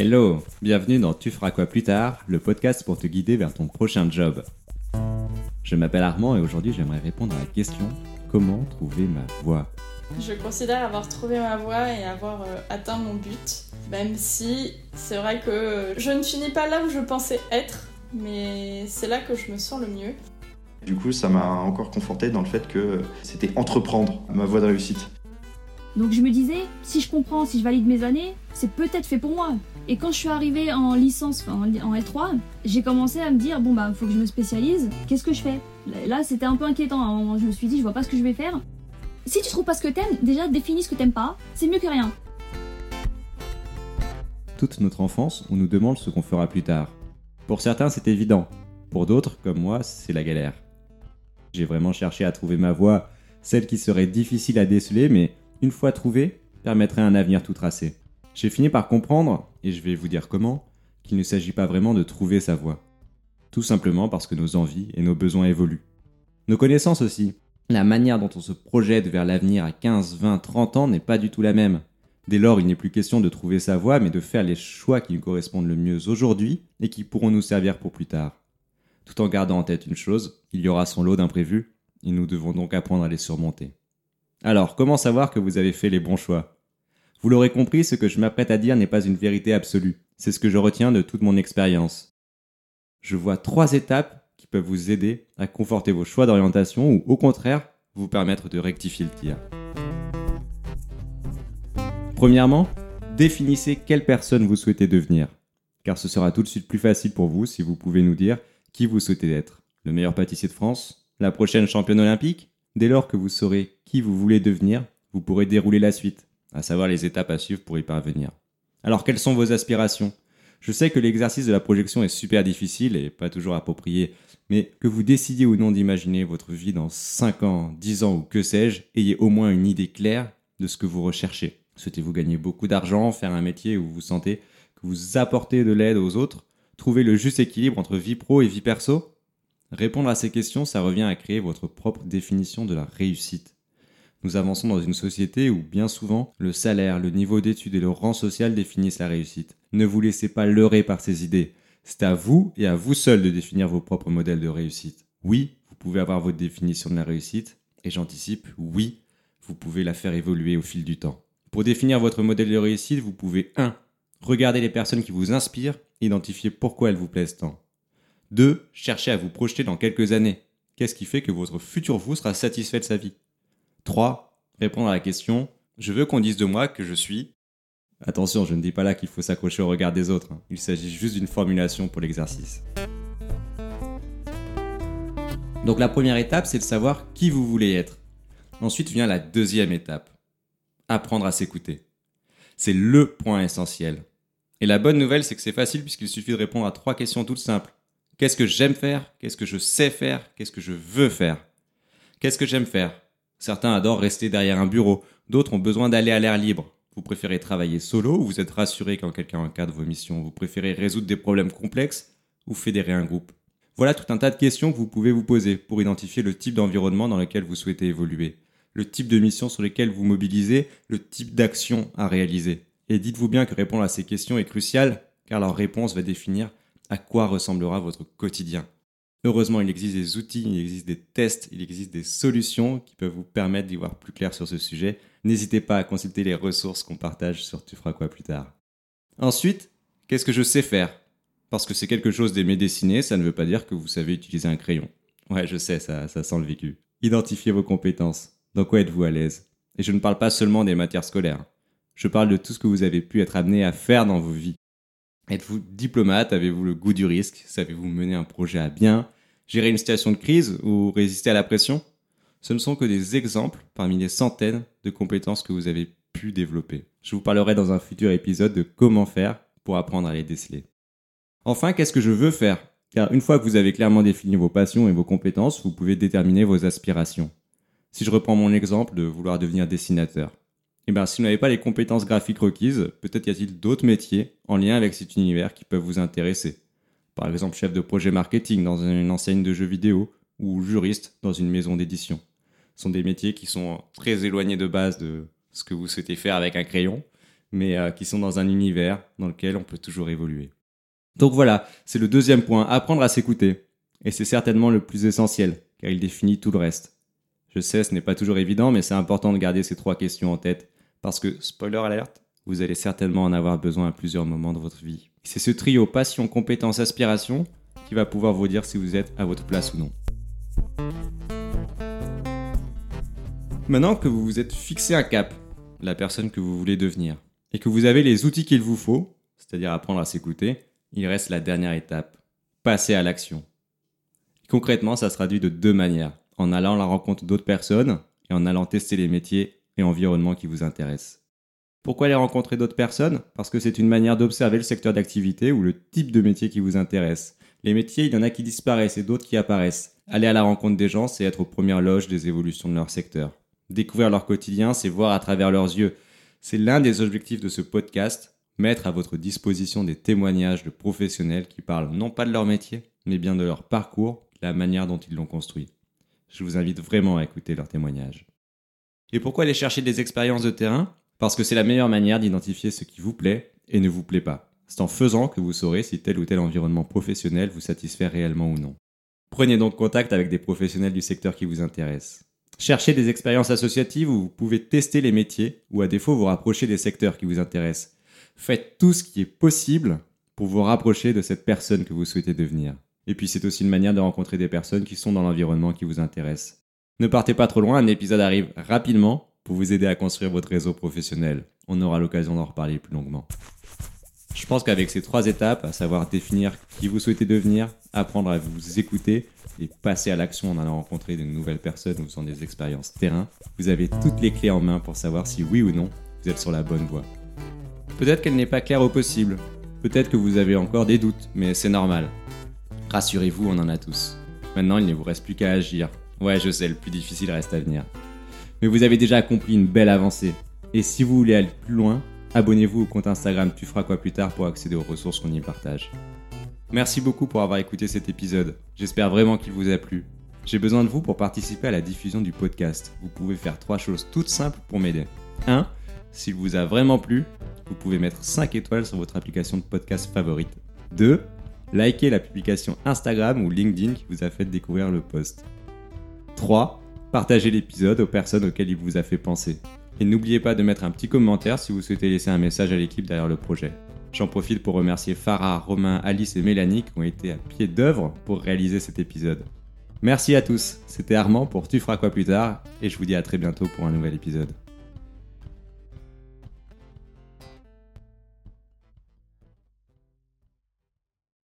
Hello, bienvenue dans Tu feras quoi plus tard, le podcast pour te guider vers ton prochain job. Je m'appelle Armand et aujourd'hui j'aimerais répondre à la question comment trouver ma voie? Je considère avoir trouvé ma voie et avoir euh, atteint mon but, même si c'est vrai que je ne finis pas là où je pensais être, mais c'est là que je me sens le mieux. Du coup, ça m'a encore conforté dans le fait que c'était entreprendre ma voie de réussite. Donc je me disais, si je comprends, si je valide mes années, c'est peut-être fait pour moi. Et quand je suis arrivée en licence, en L3, j'ai commencé à me dire, bon bah faut que je me spécialise, qu'est-ce que je fais? Là c'était un peu inquiétant, à un moment je me suis dit, je vois pas ce que je vais faire. Si tu trouves pas ce que t'aimes, déjà définis ce que t'aimes pas, c'est mieux que rien. Toute notre enfance, on nous demande ce qu'on fera plus tard. Pour certains c'est évident, pour d'autres, comme moi, c'est la galère. J'ai vraiment cherché à trouver ma voie, celle qui serait difficile à déceler, mais une fois trouvée, permettrait un avenir tout tracé. J'ai fini par comprendre, et je vais vous dire comment, qu'il ne s'agit pas vraiment de trouver sa voie. Tout simplement parce que nos envies et nos besoins évoluent. Nos connaissances aussi. La manière dont on se projette vers l'avenir à 15, 20, 30 ans n'est pas du tout la même. Dès lors, il n'est plus question de trouver sa voie, mais de faire les choix qui nous correspondent le mieux aujourd'hui et qui pourront nous servir pour plus tard. Tout en gardant en tête une chose, il y aura son lot d'imprévus, et nous devons donc apprendre à les surmonter. Alors, comment savoir que vous avez fait les bons choix? Vous l'aurez compris, ce que je m'apprête à dire n'est pas une vérité absolue. C'est ce que je retiens de toute mon expérience. Je vois trois étapes qui peuvent vous aider à conforter vos choix d'orientation ou au contraire vous permettre de rectifier le tir. Premièrement, définissez quelle personne vous souhaitez devenir, car ce sera tout de suite plus facile pour vous si vous pouvez nous dire qui vous souhaitez être. Le meilleur pâtissier de France La prochaine championne olympique Dès lors que vous saurez qui vous voulez devenir, vous pourrez dérouler la suite, à savoir les étapes à suivre pour y parvenir. Alors quelles sont vos aspirations? Je sais que l'exercice de la projection est super difficile et pas toujours approprié, mais que vous décidiez ou non d'imaginer votre vie dans 5 ans, 10 ans ou que sais-je, ayez au moins une idée claire de ce que vous recherchez. Souhaitez-vous gagner beaucoup d'argent, faire un métier où vous sentez que vous apportez de l'aide aux autres, trouver le juste équilibre entre vie pro et vie perso? Répondre à ces questions, ça revient à créer votre propre définition de la réussite. Nous avançons dans une société où bien souvent le salaire, le niveau d'études et le rang social définissent la réussite. Ne vous laissez pas leurrer par ces idées. C'est à vous et à vous seul de définir vos propres modèles de réussite. Oui, vous pouvez avoir votre définition de la réussite, et j'anticipe, oui, vous pouvez la faire évoluer au fil du temps. Pour définir votre modèle de réussite, vous pouvez 1. Regarder les personnes qui vous inspirent, identifier pourquoi elles vous plaisent tant. 2. Cherchez à vous projeter dans quelques années. Qu'est-ce qui fait que votre futur vous sera satisfait de sa vie? 3. Répondre à la question Je veux qu'on dise de moi que je suis. Attention, je ne dis pas là qu'il faut s'accrocher au regard des autres. Hein. Il s'agit juste d'une formulation pour l'exercice. Donc la première étape, c'est de savoir qui vous voulez être. Ensuite vient la deuxième étape. Apprendre à s'écouter. C'est le point essentiel. Et la bonne nouvelle, c'est que c'est facile puisqu'il suffit de répondre à trois questions toutes simples. Qu'est-ce que j'aime faire? Qu'est-ce que je sais faire? Qu'est-ce que je veux faire? Qu'est-ce que j'aime faire? Certains adorent rester derrière un bureau, d'autres ont besoin d'aller à l'air libre. Vous préférez travailler solo ou vous êtes rassuré quand quelqu'un encadre vos missions? Vous préférez résoudre des problèmes complexes ou fédérer un groupe? Voilà tout un tas de questions que vous pouvez vous poser pour identifier le type d'environnement dans lequel vous souhaitez évoluer, le type de mission sur lesquelles vous mobilisez, le type d'action à réaliser. Et dites-vous bien que répondre à ces questions est crucial car leur réponse va définir à quoi ressemblera votre quotidien. Heureusement, il existe des outils, il existe des tests, il existe des solutions qui peuvent vous permettre d'y voir plus clair sur ce sujet. N'hésitez pas à consulter les ressources qu'on partage sur Tu feras quoi plus tard. Ensuite, qu'est-ce que je sais faire? Parce que c'est quelque chose d'aimer dessiner, ça ne veut pas dire que vous savez utiliser un crayon. Ouais, je sais, ça, ça sent le vécu. Identifiez vos compétences. Dans quoi êtes-vous à l'aise? Et je ne parle pas seulement des matières scolaires. Je parle de tout ce que vous avez pu être amené à faire dans vos vies. Êtes-vous diplomate? Avez-vous le goût du risque? Savez-vous mener un projet à bien? Gérer une situation de crise ou résister à la pression? Ce ne sont que des exemples parmi les centaines de compétences que vous avez pu développer. Je vous parlerai dans un futur épisode de comment faire pour apprendre à les déceler. Enfin, qu'est-ce que je veux faire? Car une fois que vous avez clairement défini vos passions et vos compétences, vous pouvez déterminer vos aspirations. Si je reprends mon exemple de vouloir devenir dessinateur, eh bien, si vous n'avez pas les compétences graphiques requises, peut-être y a-t-il d'autres métiers en lien avec cet univers qui peuvent vous intéresser. Par exemple, chef de projet marketing dans une enseigne de jeux vidéo ou juriste dans une maison d'édition. Ce sont des métiers qui sont très éloignés de base de ce que vous souhaitez faire avec un crayon, mais euh, qui sont dans un univers dans lequel on peut toujours évoluer. Donc voilà, c'est le deuxième point, apprendre à s'écouter. Et c'est certainement le plus essentiel, car il définit tout le reste. Je sais, ce n'est pas toujours évident, mais c'est important de garder ces trois questions en tête, parce que, spoiler alerte, vous allez certainement en avoir besoin à plusieurs moments de votre vie. C'est ce trio passion, compétence, aspiration qui va pouvoir vous dire si vous êtes à votre place ou non. Maintenant que vous vous êtes fixé un cap, la personne que vous voulez devenir, et que vous avez les outils qu'il vous faut, c'est-à-dire apprendre à s'écouter, il reste la dernière étape, passer à l'action. Concrètement, ça se traduit de deux manières, en allant à la rencontre d'autres personnes et en allant tester les métiers et environnements qui vous intéressent. Pourquoi aller rencontrer d'autres personnes? Parce que c'est une manière d'observer le secteur d'activité ou le type de métier qui vous intéresse. Les métiers, il y en a qui disparaissent et d'autres qui apparaissent. Aller à la rencontre des gens, c'est être aux premières loges des évolutions de leur secteur. Découvrir leur quotidien, c'est voir à travers leurs yeux. C'est l'un des objectifs de ce podcast, mettre à votre disposition des témoignages de professionnels qui parlent non pas de leur métier, mais bien de leur parcours, la manière dont ils l'ont construit. Je vous invite vraiment à écouter leurs témoignages. Et pourquoi aller chercher des expériences de terrain? Parce que c'est la meilleure manière d'identifier ce qui vous plaît et ne vous plaît pas. C'est en faisant que vous saurez si tel ou tel environnement professionnel vous satisfait réellement ou non. Prenez donc contact avec des professionnels du secteur qui vous intéressent. Cherchez des expériences associatives où vous pouvez tester les métiers ou à défaut vous rapprocher des secteurs qui vous intéressent. Faites tout ce qui est possible pour vous rapprocher de cette personne que vous souhaitez devenir. Et puis c'est aussi une manière de rencontrer des personnes qui sont dans l'environnement qui vous intéresse. Ne partez pas trop loin, un épisode arrive rapidement pour vous aider à construire votre réseau professionnel. On aura l'occasion d'en reparler plus longuement. Je pense qu'avec ces trois étapes, à savoir définir qui vous souhaitez devenir, apprendre à vous écouter et passer à l'action en allant rencontrer de nouvelles personnes ou faisant des expériences terrain, vous avez toutes les clés en main pour savoir si oui ou non vous êtes sur la bonne voie. Peut-être qu'elle n'est pas claire au possible, peut-être que vous avez encore des doutes, mais c'est normal. Rassurez-vous, on en a tous. Maintenant, il ne vous reste plus qu'à agir. Ouais, je sais, le plus difficile reste à venir. Mais vous avez déjà accompli une belle avancée. Et si vous voulez aller plus loin, abonnez-vous au compte Instagram Tu feras quoi plus tard pour accéder aux ressources qu'on y partage. Merci beaucoup pour avoir écouté cet épisode. J'espère vraiment qu'il vous a plu. J'ai besoin de vous pour participer à la diffusion du podcast. Vous pouvez faire trois choses toutes simples pour m'aider. 1. S'il vous a vraiment plu, vous pouvez mettre 5 étoiles sur votre application de podcast favorite. 2 likez la publication Instagram ou LinkedIn qui vous a fait découvrir le post. 3. Partagez l'épisode aux personnes auxquelles il vous a fait penser. Et n'oubliez pas de mettre un petit commentaire si vous souhaitez laisser un message à l'équipe derrière le projet. J'en profite pour remercier Farah, Romain, Alice et Mélanie qui ont été à pied d'œuvre pour réaliser cet épisode. Merci à tous, c'était Armand pour Tu feras quoi plus tard et je vous dis à très bientôt pour un nouvel épisode.